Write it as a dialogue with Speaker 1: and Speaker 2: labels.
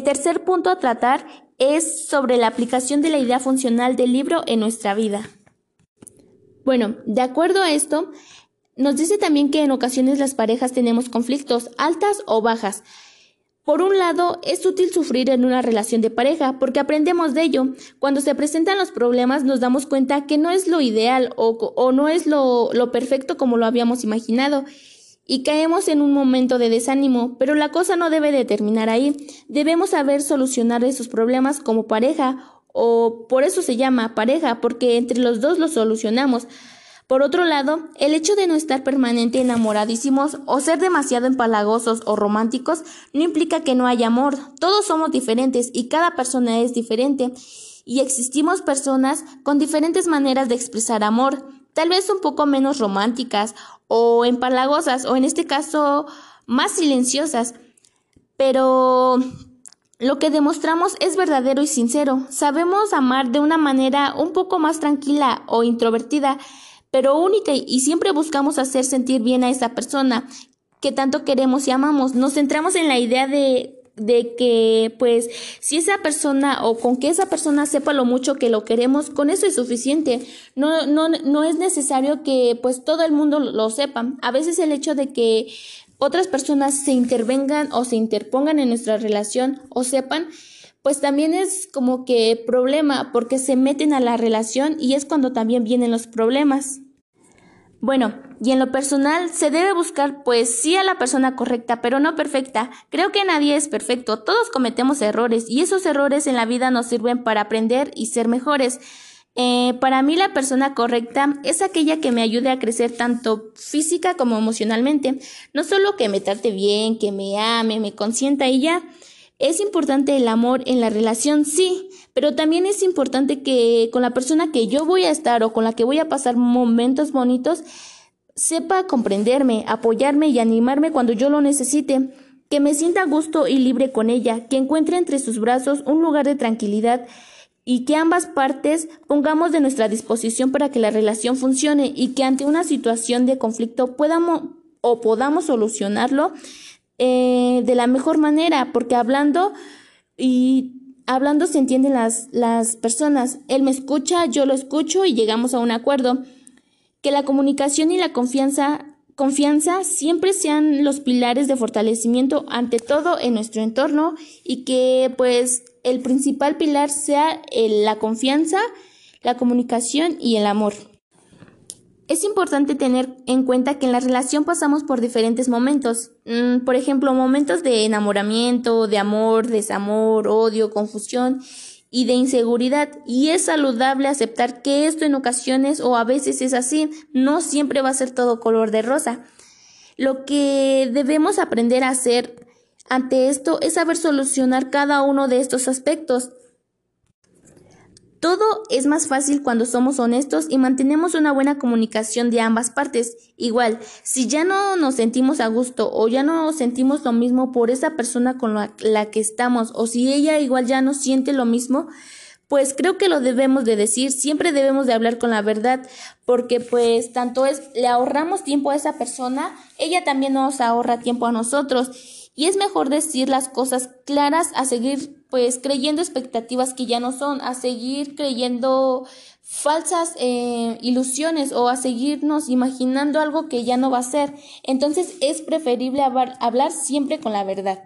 Speaker 1: El tercer punto a tratar es sobre la aplicación de la idea funcional del libro en nuestra vida. Bueno, de acuerdo a esto, nos dice también que en ocasiones las parejas tenemos conflictos altas o bajas. Por un lado, es útil sufrir en una relación de pareja porque aprendemos de ello. Cuando se presentan los problemas nos damos cuenta que no es lo ideal o, no es lo, perfecto como lo habíamos imaginado y caemos en un momento de desánimo, pero la cosa no debe de terminar ahí. Debemos saber solucionar esos problemas como pareja o por eso se llama pareja, porque entre los dos los solucionamos. Por otro lado, el hecho de no estar permanente enamoradísimos o ser demasiado empalagosos o románticos no implica que no haya amor. Todos somos diferentes y cada persona es diferente. Y existimos personas con diferentes maneras de expresar amor, tal vez un poco menos románticas o empalagosas o en este caso más silenciosas. Pero lo que demostramos es verdadero y sincero. Sabemos amar de una manera un poco más tranquila o introvertida pero única y siempre buscamos hacer sentir bien a esa persona que tanto queremos y amamos. Nos centramos en la idea de de que pues si esa persona o con que esa persona sepa lo mucho que lo queremos, con eso es suficiente. No, no, no es necesario que pues todo el mundo lo sepa. A veces el hecho de que otras personas se intervengan o se interpongan en nuestra relación o sepan pues también es como que problema porque se meten a la relación y es cuando también vienen los problemas. Bueno, y en lo personal se debe buscar pues sí a la persona correcta, pero no perfecta. Creo que nadie es perfecto, todos cometemos errores y esos errores en la vida nos sirven para aprender y ser mejores. Eh, para mí la persona correcta es aquella que me ayude a crecer tanto física como emocionalmente. No solo que me trate bien, que me ame, me consienta y ya. Es importante el amor en la relación, sí, pero también es importante que con la persona que yo voy a estar o con la que voy a pasar momentos bonitos, sepa comprenderme, apoyarme y animarme cuando yo lo necesite, que me sienta a gusto y libre con ella, que encuentre entre sus brazos un lugar de tranquilidad y que ambas partes pongamos de nuestra disposición para que la relación funcione y que ante una situación de conflicto podamos o podamos solucionarlo eh, de la mejor manera, porque hablando y hablando se entienden las, las personas. Él me escucha, yo lo escucho y llegamos a un acuerdo. Que la comunicación y la confianza, confianza siempre sean los pilares de fortalecimiento ante todo en nuestro entorno y que pues el principal pilar sea la confianza, la comunicación y el amor. Es importante tener en cuenta que en la relación pasamos por diferentes momentos, mm, por ejemplo, momentos de enamoramiento, de amor, desamor, odio, confusión y de inseguridad, y es saludable aceptar que esto en ocasiones o a veces es así, no siempre va a ser todo color de rosa. Lo que debemos aprender a hacer ante esto es saber solucionar cada uno de estos aspectos todo es más fácil cuando somos honestos y mantenemos una buena comunicación de ambas partes. Igual, si ya no nos sentimos a gusto o ya no sentimos lo mismo por esa persona con la, que estamos o si ella igual ya no siente lo mismo, pues creo que lo debemos de decir, siempre debemos de hablar con la verdad, porque pues tanto es, le ahorramos tiempo a esa persona, ella también nos ahorra tiempo a nosotros, y es mejor decir las cosas claras a seguir pues creyendo expectativas que ya no son, a seguir creyendo falsas eh, ilusiones o a seguirnos imaginando algo que ya no va a ser. Entonces es preferible hablar siempre con la verdad.